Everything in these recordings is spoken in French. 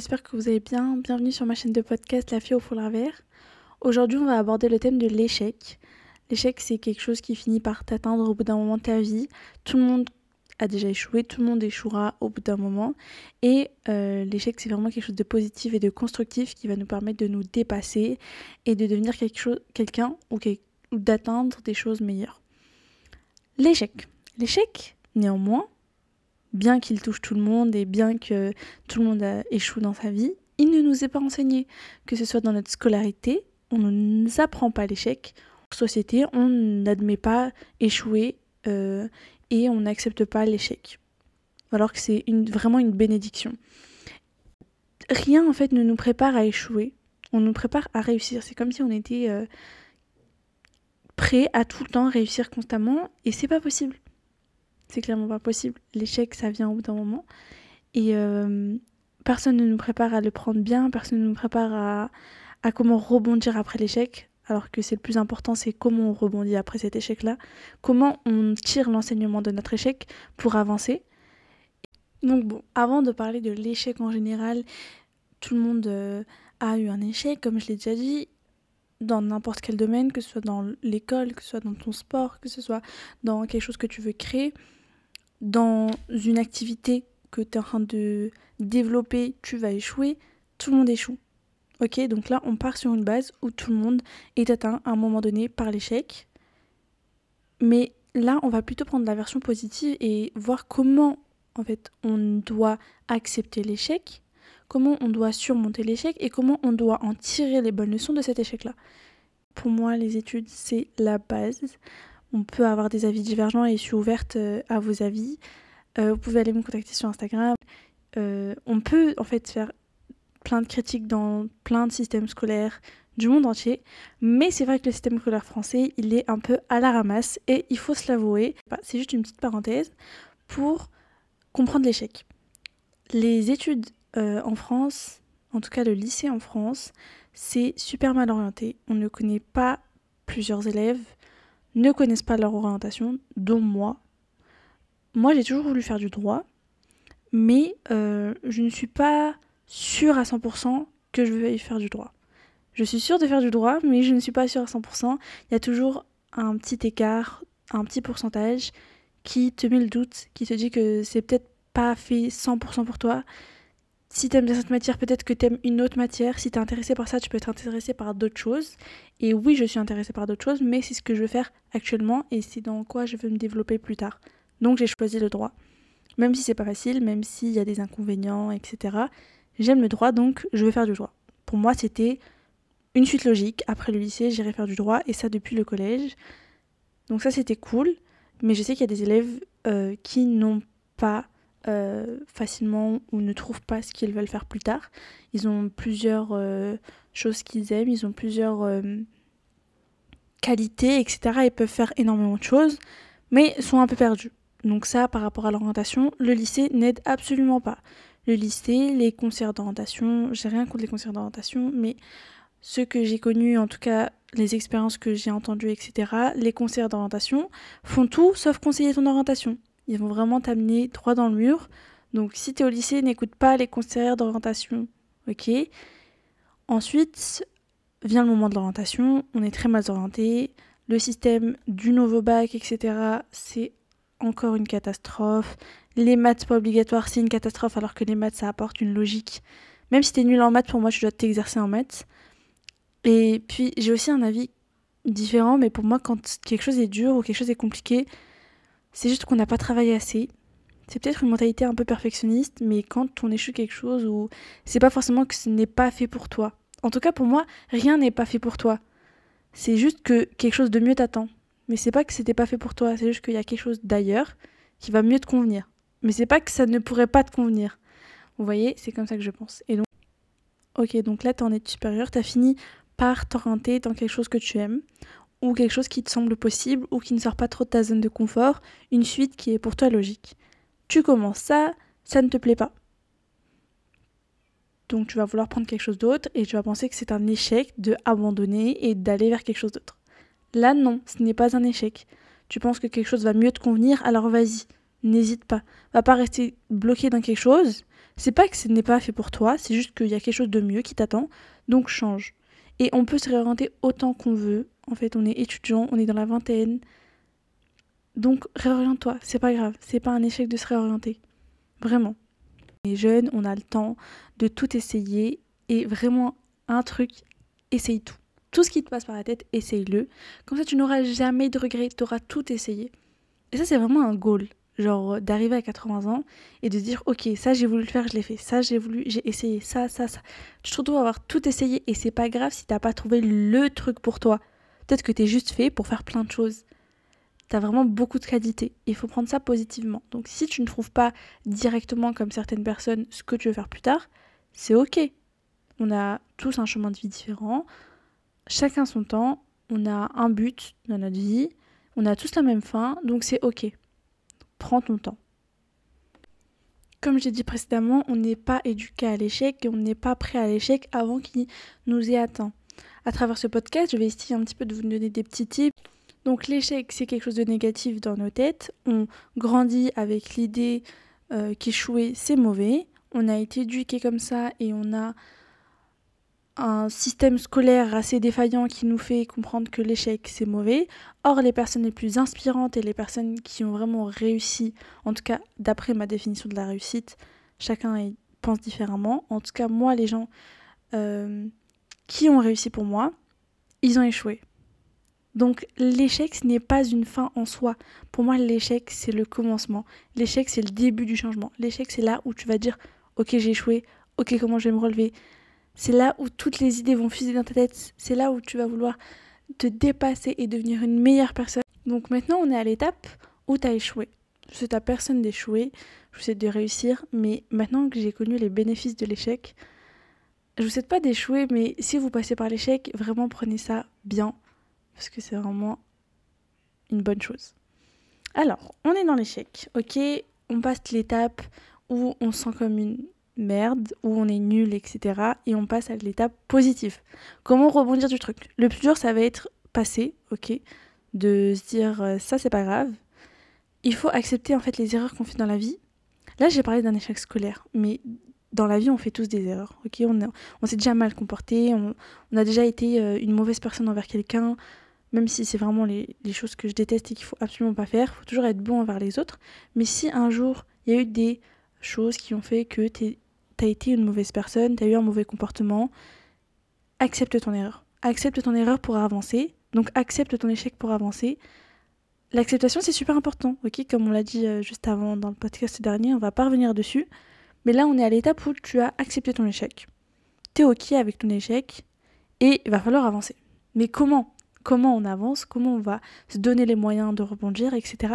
j'espère que vous allez bien. Bienvenue sur ma chaîne de podcast La fille au foulard vert. Aujourd'hui, on va aborder le thème de l'échec. L'échec, c'est quelque chose qui finit par t'atteindre au bout d'un moment de ta vie. Tout le monde a déjà échoué, tout le monde échouera au bout d'un moment. Et euh, l'échec, c'est vraiment quelque chose de positif et de constructif qui va nous permettre de nous dépasser et de devenir quelque chose, quelqu'un ou, ou d'atteindre des choses meilleures. L'échec. L'échec, néanmoins, bien qu'il touche tout le monde et bien que tout le monde échoue dans sa vie, il ne nous est pas enseigné, que ce soit dans notre scolarité, on ne nous apprend pas l'échec. En société, on n'admet pas échouer euh, et on n'accepte pas l'échec. Alors que c'est vraiment une bénédiction. Rien en fait ne nous prépare à échouer. On nous prépare à réussir. C'est comme si on était euh, prêt à tout le temps réussir constamment et c'est pas possible c'est clairement pas possible. L'échec, ça vient au bout d'un moment. Et euh, personne ne nous prépare à le prendre bien, personne ne nous prépare à, à comment rebondir après l'échec. Alors que c'est le plus important, c'est comment on rebondit après cet échec-là. Comment on tire l'enseignement de notre échec pour avancer. Donc bon, avant de parler de l'échec en général, tout le monde euh, a eu un échec, comme je l'ai déjà dit, dans n'importe quel domaine, que ce soit dans l'école, que ce soit dans ton sport, que ce soit dans quelque chose que tu veux créer dans une activité que tu es en train de développer, tu vas échouer, tout le monde échoue. Ok, donc là, on part sur une base où tout le monde est atteint à un moment donné par l'échec. Mais là, on va plutôt prendre la version positive et voir comment, en fait, on doit accepter l'échec, comment on doit surmonter l'échec et comment on doit en tirer les bonnes leçons de cet échec-là. Pour moi, les études, c'est la base. On peut avoir des avis divergents et je suis ouverte euh, à vos avis. Euh, vous pouvez aller me contacter sur Instagram. Euh, on peut en fait faire plein de critiques dans plein de systèmes scolaires du monde entier, mais c'est vrai que le système scolaire français, il est un peu à la ramasse et il faut se l'avouer. Bah, c'est juste une petite parenthèse pour comprendre l'échec. Les études en France, en tout cas le lycée en France, c'est super mal orienté. On ne connaît pas plusieurs élèves ne connaissent pas leur orientation, dont moi. Moi, j'ai toujours voulu faire du droit, mais euh, je ne suis pas sûre à 100% que je vais faire du droit. Je suis sûre de faire du droit, mais je ne suis pas sûre à 100%. Il y a toujours un petit écart, un petit pourcentage qui te met le doute, qui te dit que c'est peut-être pas fait 100% pour toi, si t'aimes bien cette matière, peut-être que t'aimes une autre matière. Si t'es intéressé par ça, tu peux être intéressé par d'autres choses. Et oui, je suis intéressée par d'autres choses, mais c'est ce que je veux faire actuellement et c'est dans quoi je veux me développer plus tard. Donc j'ai choisi le droit. Même si c'est pas facile, même s'il y a des inconvénients, etc. J'aime le droit, donc je veux faire du droit. Pour moi, c'était une suite logique. Après le lycée, j'irai faire du droit, et ça depuis le collège. Donc ça, c'était cool. Mais je sais qu'il y a des élèves euh, qui n'ont pas euh, facilement ou ne trouvent pas ce qu'ils veulent faire plus tard. Ils ont plusieurs euh, choses qu'ils aiment, ils ont plusieurs euh, qualités, etc. Ils peuvent faire énormément de choses, mais sont un peu perdus. Donc ça, par rapport à l'orientation, le lycée n'aide absolument pas. Le lycée, les concerts d'orientation, j'ai rien contre les concerts d'orientation, mais ceux que j'ai connus, en tout cas les expériences que j'ai entendues, etc., les concerts d'orientation font tout sauf conseiller ton orientation. Ils vont vraiment t'amener droit dans le mur. Donc si tu es au lycée, n'écoute pas les conseillers d'orientation. Ok? Ensuite, vient le moment de l'orientation. On est très mal orienté. Le système du nouveau bac, etc., c'est encore une catastrophe. Les maths pas obligatoires, c'est une catastrophe, alors que les maths, ça apporte une logique. Même si tu es nul en maths, pour moi, tu dois t'exercer en maths. Et puis, j'ai aussi un avis différent, mais pour moi, quand quelque chose est dur ou quelque chose est compliqué, c'est juste qu'on n'a pas travaillé assez. C'est peut-être une mentalité un peu perfectionniste, mais quand on échoue quelque chose ou c'est pas forcément que ce n'est pas fait pour toi. En tout cas, pour moi, rien n'est pas fait pour toi. C'est juste que quelque chose de mieux t'attend. Mais c'est pas que c'était pas fait pour toi, c'est juste qu'il y a quelque chose d'ailleurs qui va mieux te convenir. Mais c'est pas que ça ne pourrait pas te convenir. Vous voyez, c'est comme ça que je pense. Et donc, ok, donc là, t'es en études supérieures, t'as fini par t'orienter dans quelque chose que tu aimes ou quelque chose qui te semble possible ou qui ne sort pas trop de ta zone de confort, une suite qui est pour toi logique. Tu commences ça, ça ne te plaît pas. Donc tu vas vouloir prendre quelque chose d'autre et tu vas penser que c'est un échec de abandonner et d'aller vers quelque chose d'autre. Là non, ce n'est pas un échec. Tu penses que quelque chose va mieux te convenir, alors vas-y. n'hésite pas. Va pas rester bloqué dans quelque chose. C'est pas que ce n'est pas fait pour toi, c'est juste qu'il y a quelque chose de mieux qui t'attend, donc change. Et on peut se réorienter autant qu'on veut. En fait, on est étudiant, on est dans la vingtaine. Donc réoriente-toi, c'est pas grave, c'est pas un échec de se réorienter. Vraiment. On est jeune, on a le temps de tout essayer et vraiment un truc, essaye tout. Tout ce qui te passe par la tête, essaye-le. Comme ça, tu n'auras jamais de regrets, tu auras tout essayé. Et ça, c'est vraiment un goal. Genre d'arriver à 80 ans et de dire ok ça j'ai voulu le faire je l'ai fait. Ça j'ai voulu j'ai essayé. Ça ça ça. Tu te retrouves à avoir tout essayé et c'est pas grave si t'as pas trouvé le truc pour toi. Peut-être que t'es juste fait pour faire plein de choses. T'as vraiment beaucoup de qualités il faut prendre ça positivement. Donc si tu ne trouves pas directement comme certaines personnes ce que tu veux faire plus tard c'est ok. On a tous un chemin de vie différent. Chacun son temps. On a un but dans notre vie. On a tous la même fin. Donc c'est ok prends ton temps. Comme j'ai dit précédemment, on n'est pas éduqué à l'échec et on n'est pas prêt à l'échec avant qu'il nous ait atteint. À travers ce podcast, je vais essayer un petit peu de vous donner des petits tips. Donc l'échec, c'est quelque chose de négatif dans nos têtes. On grandit avec l'idée euh, qu'échouer, c'est mauvais. On a été éduqué comme ça et on a un système scolaire assez défaillant qui nous fait comprendre que l'échec c'est mauvais. Or, les personnes les plus inspirantes et les personnes qui ont vraiment réussi, en tout cas d'après ma définition de la réussite, chacun pense différemment. En tout cas, moi, les gens euh, qui ont réussi pour moi, ils ont échoué. Donc l'échec, ce n'est pas une fin en soi. Pour moi, l'échec, c'est le commencement. L'échec, c'est le début du changement. L'échec, c'est là où tu vas dire, ok, j'ai échoué, ok, comment je vais me relever? C'est là où toutes les idées vont fuser dans ta tête. C'est là où tu vas vouloir te dépasser et devenir une meilleure personne. Donc maintenant, on est à l'étape où tu as échoué. Je souhaite à personne d'échouer, je vous souhaite de réussir, mais maintenant que j'ai connu les bénéfices de l'échec, je vous souhaite pas d'échouer, mais si vous passez par l'échec, vraiment prenez ça bien, parce que c'est vraiment une bonne chose. Alors, on est dans l'échec, ok? On passe l'étape où on sent comme une merde, où on est nul, etc. Et on passe à l'étape positive. Comment rebondir du truc? Le plus dur, ça va être passer, ok De se dire euh, ça, c'est pas grave. Il faut accepter en fait les erreurs qu'on fait dans la vie. Là, j'ai parlé d'un échec scolaire, mais dans la vie, on fait tous des erreurs, ok? On, on s'est déjà mal comporté, on, a déjà été euh, une mauvaise personne envers quelqu'un, même si c'est vraiment les, choses que je déteste et qu'il faut absolument pas faire. Faut toujours être bon envers les autres. Mais si un jour, il y a eu des choses qui ont fait que tu t'as été une mauvaise personne, t'as eu un mauvais comportement, accepte ton erreur. Accepte ton erreur pour avancer. Donc accepte ton échec pour avancer. L'acceptation, c'est super important, ok? Comme on l'a dit euh, juste avant dans le podcast dernier, on va pas revenir dessus. Mais là, on est à l'étape où tu as accepté ton échec. T'es ok avec ton échec et il va falloir avancer. Mais comment? Comment on avance? Comment on va se donner les moyens de rebondir, etc.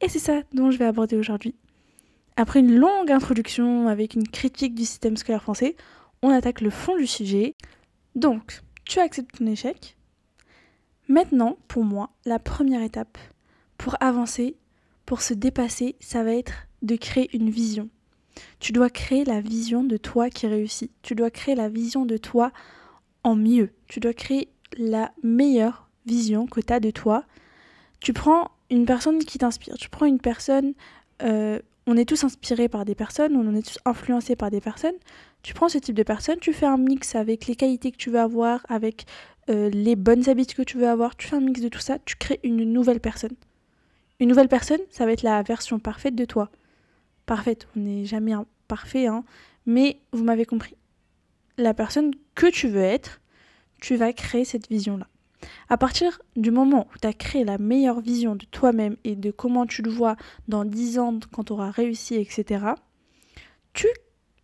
Et c'est ça dont je vais aborder aujourd'hui. Après une longue introduction avec une critique du système scolaire français, on attaque le fond du sujet. Donc, tu acceptes ton échec. Maintenant, pour moi, la première étape pour avancer, pour se dépasser, ça va être de créer une vision. Tu dois créer la vision de toi qui réussit. Tu dois créer la vision de toi en mieux. Tu dois créer la meilleure vision que tu as de toi. Tu prends une personne qui t'inspire. Tu prends une personne euh, on est tous inspirés par des personnes, on est tous influencés par des personnes. Tu prends ce type de personnes, tu fais un mix avec les qualités que tu veux avoir, avec euh, les bonnes habitudes que tu veux avoir, tu fais un mix de tout ça, tu crées une nouvelle personne. Une nouvelle personne, ça va être la version parfaite de toi. Parfaite, on n'est jamais parfait, hein, mais vous m'avez compris. La personne que tu veux être, tu vas créer cette vision-là. À partir du moment où tu as créé la meilleure vision de toi-même et de comment tu le vois dans 10 ans quand tu auras réussi, etc., tu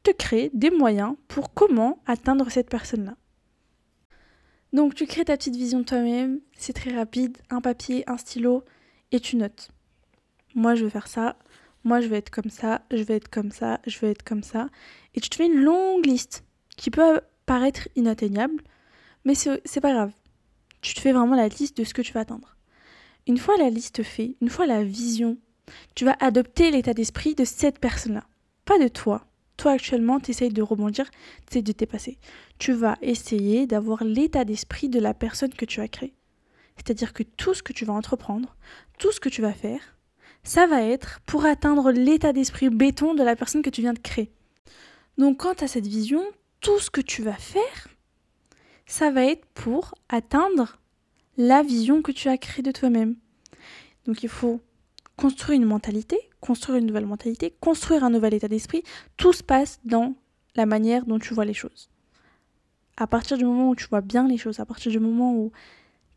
te crées des moyens pour comment atteindre cette personne-là. Donc tu crées ta petite vision de toi-même, c'est très rapide, un papier, un stylo, et tu notes. Moi je veux faire ça, moi je vais être comme ça, je vais être comme ça, je vais être comme ça. Et tu te fais une longue liste qui peut paraître inatteignable, mais c'est pas grave tu te fais vraiment la liste de ce que tu vas atteindre. Une fois la liste faite, une fois la vision, tu vas adopter l'état d'esprit de cette personne-là, pas de toi. Toi actuellement, tu essayes de rebondir, tu essayes de dépasser. Tu vas essayer d'avoir l'état d'esprit de la personne que tu as créée. C'est-à-dire que tout ce que tu vas entreprendre, tout ce que tu vas faire, ça va être pour atteindre l'état d'esprit béton de la personne que tu viens de créer. Donc quand tu as cette vision, tout ce que tu vas faire, ça va être pour atteindre la vision que tu as créée de toi-même. Donc il faut construire une mentalité, construire une nouvelle mentalité, construire un nouvel état d'esprit. Tout se passe dans la manière dont tu vois les choses. À partir du moment où tu vois bien les choses, à partir du moment où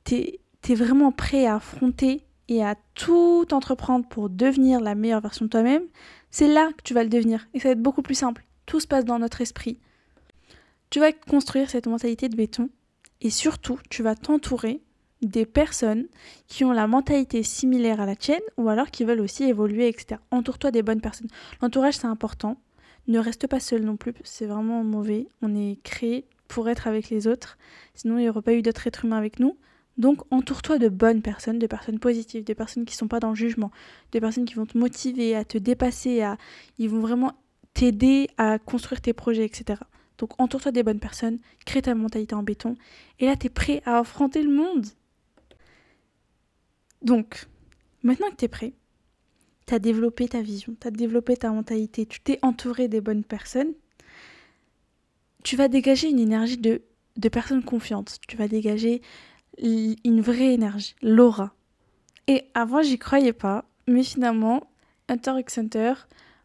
tu es, vraiment prêt à affronter et à tout entreprendre pour devenir la meilleure version de toi-même, c'est là que tu vas le devenir. Et ça va être beaucoup plus simple. Tout se passe dans notre esprit. Tu vas construire cette mentalité de béton et surtout, tu vas t'entourer des personnes qui ont la mentalité similaire à la tienne ou alors qui veulent aussi évoluer, etc. Entoure-toi des bonnes personnes. L'entourage, c'est important. Ne reste pas seul non plus, c'est vraiment mauvais. On est créé pour être avec les autres, sinon il n'y aurait pas eu d'autres êtres humains avec nous. Donc entoure-toi de bonnes personnes, de personnes positives, de personnes qui ne sont pas dans le jugement, de personnes qui vont te motiver à te dépasser, à... ils vont vraiment t'aider à construire tes projets, etc. Donc entoure-toi des bonnes personnes, crée ta mentalité en béton, et là tu es prêt à affronter le monde. Donc, maintenant que tu es prêt, tu as développé ta vision, tu as développé ta mentalité, tu t'es entouré des bonnes personnes, tu vas dégager une énergie de, de personnes confiantes, tu vas dégager une vraie énergie, l'aura. Et avant, j'y croyais pas, mais finalement, Hunter x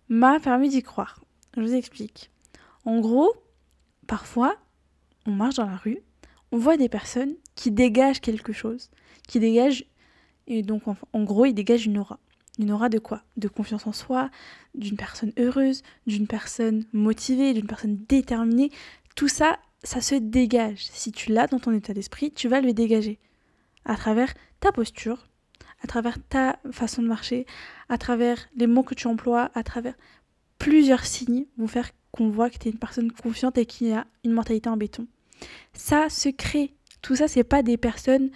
m'a permis d'y croire. Je vous explique. En gros, parfois, on marche dans la rue, on voit des personnes qui dégagent quelque chose, qui dégagent, et donc en, gros, ils dégagent une aura. Une aura de quoi? De confiance en soi, d'une personne heureuse, d'une personne motivée, d'une personne déterminée. Tout ça, ça se dégage. Si tu l'as dans ton état d'esprit, tu vas le dégager à travers ta posture, à travers ta façon de marcher, à travers les mots que tu emploies, à travers plusieurs signes vont faire qu'on voit que tu es une personne confiante et qui a une mentalité en béton. Ça se crée. Tout ça, c'est pas des personnes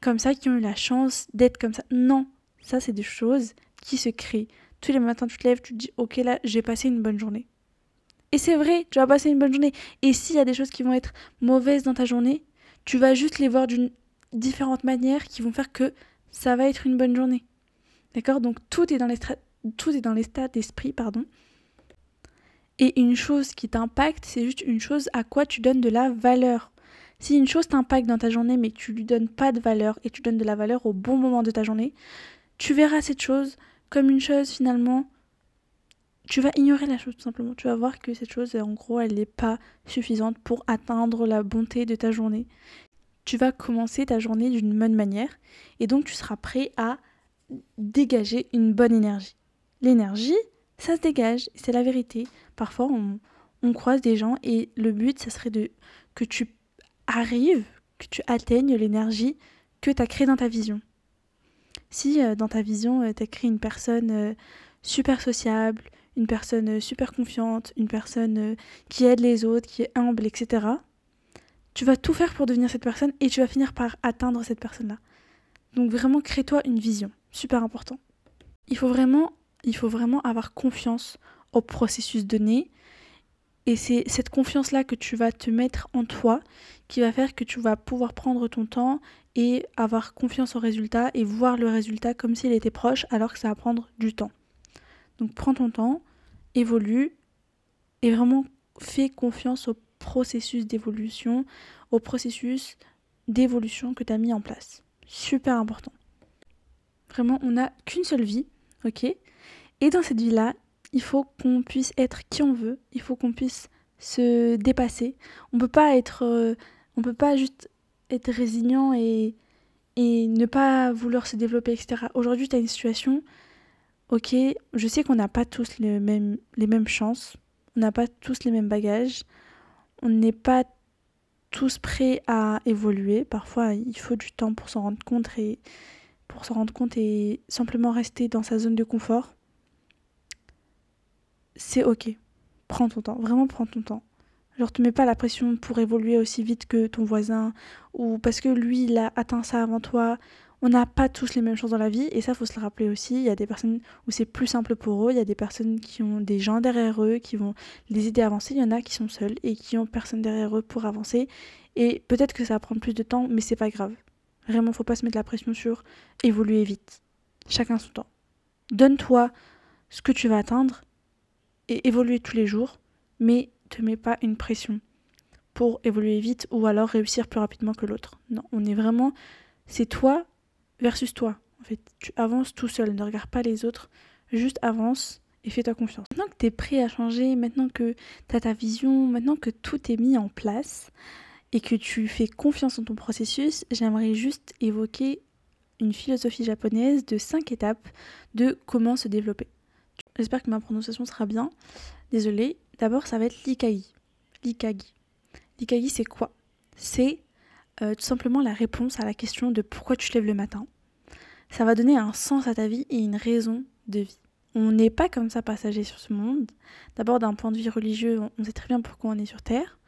comme ça qui ont eu la chance d'être comme ça. Non, ça, c'est des choses qui se créent. Tous les matins, tu te lèves, tu te dis, ok, là, j'ai passé une bonne journée. Et c'est vrai, tu vas passer une bonne journée. Et s'il y a des choses qui vont être mauvaises dans ta journée, tu vas juste les voir d'une différente manière qui vont faire que ça va être une bonne journée. D'accord? Donc tout est dans tout est dans l'état d'esprit, pardon. Et une chose qui t'impacte, c'est juste une chose à quoi tu donnes de la valeur. Si une chose t'impacte dans ta journée mais que tu lui donnes pas de valeur et tu donnes de la valeur au bon moment de ta journée, tu verras cette chose comme une chose finalement tu vas ignorer la chose tout simplement. Tu vas voir que cette chose, en gros, elle n'est pas suffisante pour atteindre la bonté de ta journée. Tu vas commencer ta journée d'une bonne manière et donc tu seras prêt à dégager une bonne énergie. L'énergie, ça se dégage, c'est la vérité. Parfois, on, croise des gens et le but, ça serait de que tu arrives, que tu atteignes l'énergie que tu as créée dans ta vision. Si euh, dans ta vision, euh, tu as créé une personne euh, super sociable, une personne euh, super confiante, une personne qui aide les autres, qui est humble, etc. Tu vas tout faire pour devenir cette personne et tu vas finir par atteindre cette personne-là. Donc vraiment, crée-toi une vision, super important. Il faut vraiment, il faut vraiment avoir confiance au processus donné. Et c'est cette confiance-là que tu vas te mettre en toi qui va faire que tu vas pouvoir prendre ton temps et avoir confiance au résultat et voir le résultat comme s'il était proche alors que ça va prendre du temps. Donc prends ton temps, évolue et vraiment fais confiance au processus d'évolution, au processus d'évolution que tu as mis en place. Super important. Vraiment, on n'a qu'une seule vie, ok? Et dans cette vie-là, il faut qu'on puisse être qui on veut, il faut qu'on puisse se dépasser. On peut pas être, euh, on peut pas juste être résilient et, ne pas vouloir se développer, etc. Aujourd'hui, tu as une situation, ok, je sais qu'on n'a pas tous les mêmes, les mêmes chances, on n'a pas tous les mêmes bagages, on n'est pas tous prêts à évoluer. Parfois, il faut du temps pour s'en rendre compte et pour s'en rendre compte et simplement rester dans sa zone de confort. C'est ok. Prends ton temps, vraiment prends ton temps. Genre, te mets pas la pression pour évoluer aussi vite que ton voisin ou parce que lui, il a atteint ça avant toi on n'a pas tous les mêmes choses dans la vie et ça faut se le rappeler aussi. Il y a des personnes où c'est plus simple pour eux, il y a des personnes qui ont des gens derrière eux qui vont les aider à avancer, il y en a qui sont seuls et qui ont personne derrière eux pour avancer et peut-être que ça va prendre plus de temps mais c'est pas grave. Vraiment faut pas se mettre la pression sur évoluer vite. Chacun son temps. donne-toi ce que tu vas atteindre et évoluer tous les jours, mais te mets pas une pression pour évoluer vite ou alors réussir plus rapidement que l'autre. Non, on est vraiment, c'est toi versus toi. Tu avances tout seul, ne regarde pas les autres, juste avance et fais-toi confiance. Maintenant que tu es prêt à changer, maintenant que tu as ta vision, maintenant que tout est mis en place et que tu fais confiance en ton processus, j'aimerais juste évoquer une philosophie japonaise de 5 étapes de comment se développer. J'espère que ma prononciation sera bien. Désolée. D'abord, ça va être l'ikagi. L'ikagi. L'ikagi, c'est quoi? C'est euh, tout simplement la réponse à la question de pourquoi tu te lèves le matin. Ça va donner un sens à ta vie et une raison de vie. On n'est pas comme ça passager sur ce monde. D'abord, d'un point de vue religieux, on sait très bien pourquoi on est sur Terre.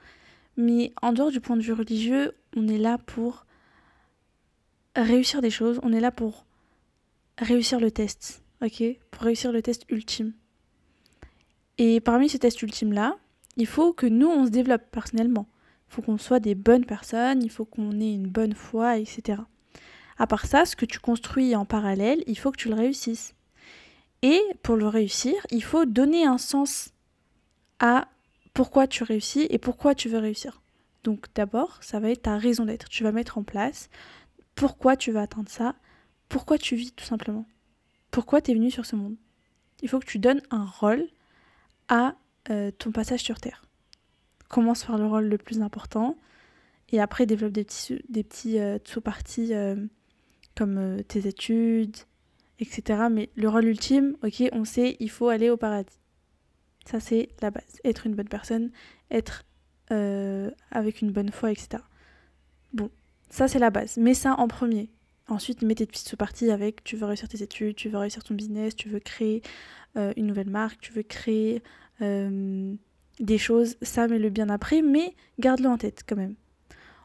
Mais en dehors du point de vue religieux, on est là pour réussir des choses, on est là pour réussir le test, ok Pour réussir le test ultime. Et parmi ces tests ultimes-là, il faut que nous, on se développe personnellement. Il faut qu'on soit des bonnes personnes, il faut qu'on ait une bonne foi, etc. À part ça, ce que tu construis en parallèle, il faut que tu le réussisses. Et pour le réussir, il faut donner un sens à pourquoi tu réussis et pourquoi tu veux réussir. Donc d'abord, ça va être ta raison d'être. Tu vas mettre en place pourquoi tu veux atteindre ça, pourquoi tu vis tout simplement. Pourquoi tu es venu sur ce monde? Il faut que tu donnes un rôle à euh, ton passage sur Terre. Commence par le rôle le plus important et après développe des petits, des petits euh, sous-parties euh, comme tes études, etc. Mais le rôle ultime, ok, on sait, il faut aller au paradis. Ça, c'est la base. Être une bonne personne, être avec une bonne foi, etc. Bon, ça, c'est la base. Mets ça en premier. Ensuite, mets tes petites sous-parties avec tu veux réussir tes études, tu veux réussir ton business, tu veux créer euh, une nouvelle marque, tu veux créer euh, des choses. Ça, mets-le bien après, mais garde-le en tête quand même.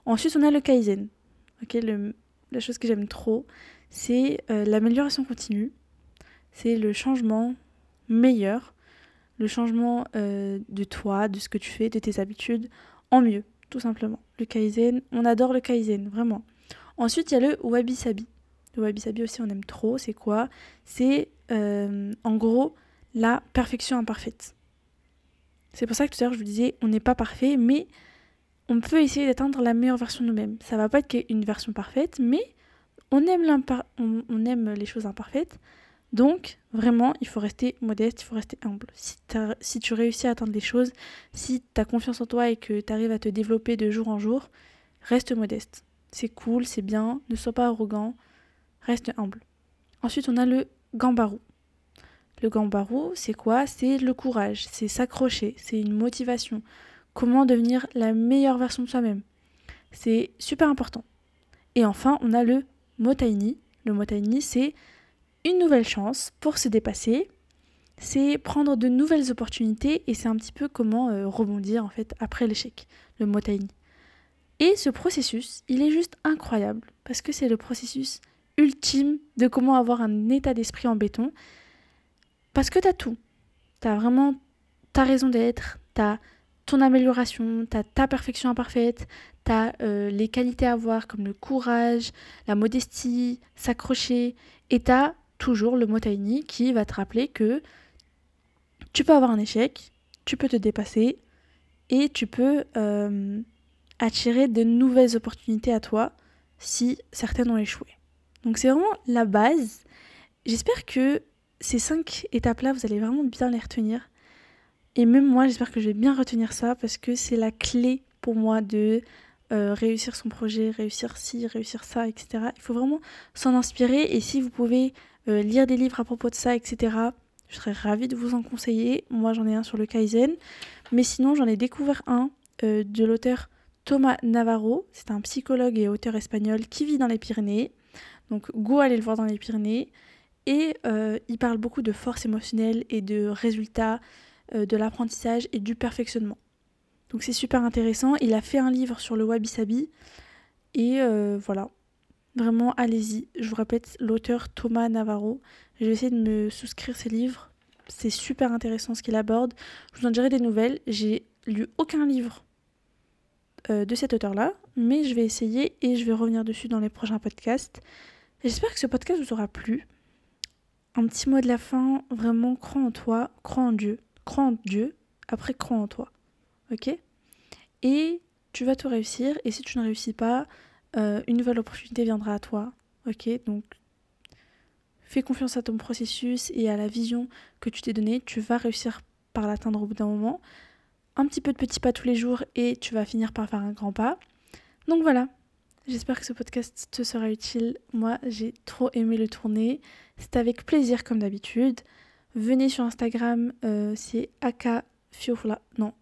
Ensuite, on a le Kaizen. Ok, la chose que j'aime trop, c'est euh, l'amélioration continue. C'est le changement meilleur, le changement de toi, de ce que tu fais, de tes habitudes en mieux tout simplement. Le Kaizen, on adore le Kaizen, vraiment. Ensuite, il y a le Wabi Sabi. Le Wabi Sabi aussi, on aime trop. C'est quoi? C'est euh, en gros la perfection imparfaite. C'est pour ça que tout à l'heure je vous disais, on n'est pas parfait, mais on peut essayer d'atteindre la meilleure version de nous-mêmes. Ça va pas être une version parfaite, mais on aime, on aime les choses imparfaites. Donc, vraiment, il faut rester modeste, il faut rester humble. Si, tu réussis à atteindre les choses, si tu as confiance en toi et que tu arrives à te développer de jour en jour, reste modeste. C'est cool, c'est bien, ne sois pas arrogant, reste humble. Ensuite, on a le gambarou. Le gambarou, c'est quoi? C'est le courage, c'est s'accrocher, c'est une motivation. Comment devenir la meilleure version de soi-même? C'est super important. Et enfin, on a le motaini. Le motaini, c'est une nouvelle chance pour se dépasser, c'est prendre de nouvelles opportunités et c'est un petit peu comment euh, rebondir en fait après l'échec, le motaini. Et ce processus, il est juste incroyable parce que c'est le processus ultime de comment avoir un état d'esprit en béton parce que tu as tout. Tu as vraiment ta raison d'être, tu as ton amélioration, tu as ta perfection imparfaite, tu as euh, les qualités à avoir comme le courage, la modestie, s'accrocher et tu as toujours le mot tiny qui va te rappeler que tu peux avoir un échec, tu peux te dépasser et tu peux euh, attirer de nouvelles opportunités à toi si certaines ont échoué. Donc c'est vraiment la base. J'espère que ces cinq étapes-là, vous allez vraiment bien les retenir. Et même moi, j'espère que je vais bien retenir ça parce que c'est la clé pour moi de euh, réussir son projet, réussir ci, réussir ça, etc. Il faut vraiment s'en inspirer et si vous pouvez euh, lire des livres à propos de ça, etc. Je serais ravie de vous en conseiller. Moi, j'en ai un sur le Kaizen. Mais sinon, j'en ai découvert un euh, de l'auteur Thomas Navarro. C'est un psychologue et auteur espagnol qui vit dans les Pyrénées. Donc, go aller le voir dans les Pyrénées. Et euh, il parle beaucoup de force émotionnelle et de résultats, de l'apprentissage et du perfectionnement. Donc, c'est super intéressant. Il a fait un livre sur le wabi-sabi. Et voilà, Vraiment, allez-y. Je vous répète, l'auteur Thomas Navarro. Je vais essayer de me souscrire ses livres. C'est super intéressant ce qu'il aborde. Je vous en dirai des nouvelles. J'ai lu aucun livre euh, de cet auteur-là, mais je vais essayer et je vais revenir dessus dans les prochains podcasts. J'espère que ce podcast vous aura plu. un petit mot de la fin, vraiment crois en toi, crois en Dieu, crois en Dieu, après crois en toi. Ok? Et tu vas tout réussir, et si tu ne réussis pas, euh, une nouvelle opportunité viendra à toi. Ok? Donc fais confiance à ton processus et à la vision que tu t'es donnée, tu vas réussir par l'atteindre au bout d'un moment. Un petit peu de petits pas tous les jours et tu vas finir par faire un grand pas. Donc voilà, j'espère que ce podcast te sera utile. Moi, j'ai trop aimé le tourner. C'est avec plaisir comme d'habitude. Venez sur Instagram, euh, c'est Aka non.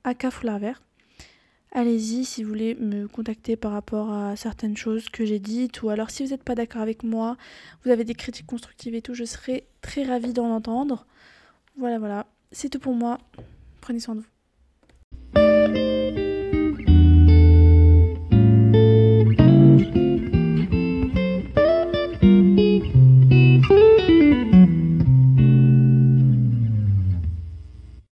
Allez-y si vous voulez me contacter par rapport à certaines choses que j'ai dites ou alors si vous n'êtes pas d'accord avec moi, vous avez des critiques constructives et tout, je serai très ravie d'en entendre. Voilà, voilà. C'est tout pour moi. Prenez soin de vous. thank you